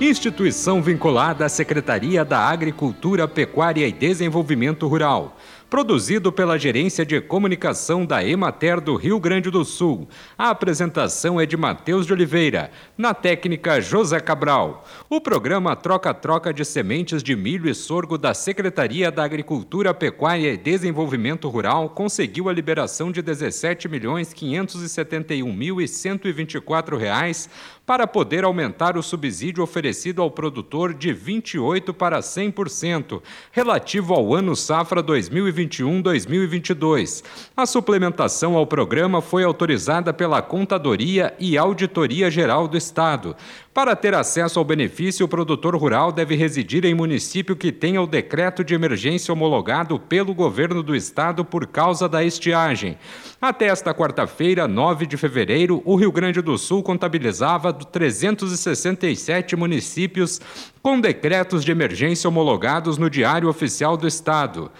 instituição vinculada à Secretaria da Agricultura, Pecuária e Desenvolvimento Rural produzido pela Gerência de Comunicação da Emater do Rio Grande do Sul. A apresentação é de Matheus de Oliveira, na técnica José Cabral. O programa Troca-Troca de Sementes de Milho e Sorgo da Secretaria da Agricultura, Pecuária e Desenvolvimento Rural conseguiu a liberação de 17.571.124 reais para poder aumentar o subsídio oferecido ao produtor de 28% para 100%, relativo ao ano safra 2021-2022. A suplementação ao programa foi autorizada pela Contadoria e Auditoria Geral do Estado. Para ter acesso ao benefício, o produtor rural deve residir em município que tenha o decreto de emergência homologado pelo governo do estado por causa da estiagem. Até esta quarta-feira, 9 de fevereiro, o Rio Grande do Sul contabilizava 367 municípios com decretos de emergência homologados no Diário Oficial do Estado.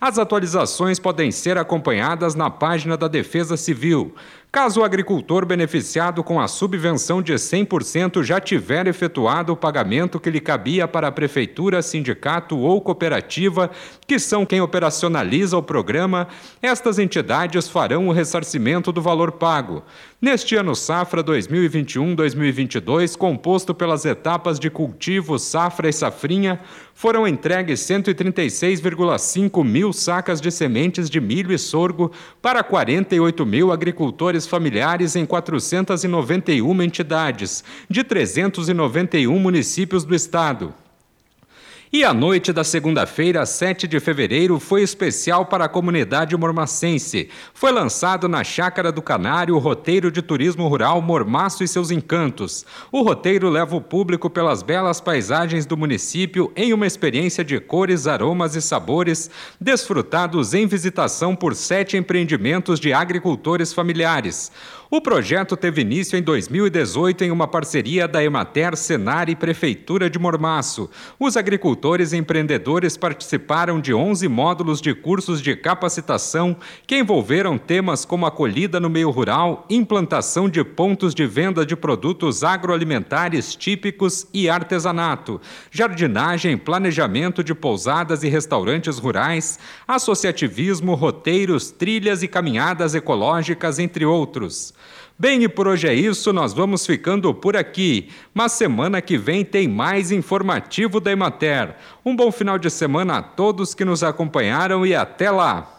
As atualizações podem ser acompanhadas na página da Defesa Civil. Caso o agricultor beneficiado com a subvenção de 100% já tiver efetuado o pagamento que lhe cabia para a prefeitura, sindicato ou cooperativa, que são quem operacionaliza o programa, estas entidades farão o ressarcimento do valor pago. Neste ano safra 2021-2022, composto pelas etapas de cultivo, safra e safrinha, foram entregues 136,5 mil sacas de sementes de milho e sorgo para 48 mil agricultores familiares em 491 entidades, de 391 municípios do estado. E a noite da segunda-feira, 7 de fevereiro, foi especial para a comunidade mormacense. Foi lançado na Chácara do Canário o roteiro de turismo rural Mormaço e seus encantos. O roteiro leva o público pelas belas paisagens do município em uma experiência de cores, aromas e sabores, desfrutados em visitação por sete empreendimentos de agricultores familiares. O projeto teve início em 2018 em uma parceria da Emater, Senar e Prefeitura de Mormaço. Os agricultores e empreendedores participaram de 11 módulos de cursos de capacitação que envolveram temas como acolhida no meio rural, implantação de pontos de venda de produtos agroalimentares típicos e artesanato, jardinagem, planejamento de pousadas e restaurantes rurais, associativismo, roteiros, trilhas e caminhadas ecológicas, entre outros. Bem, e por hoje é isso, nós vamos ficando por aqui. Mas semana que vem tem mais informativo da Emater. Um bom final de semana a todos que nos acompanharam e até lá!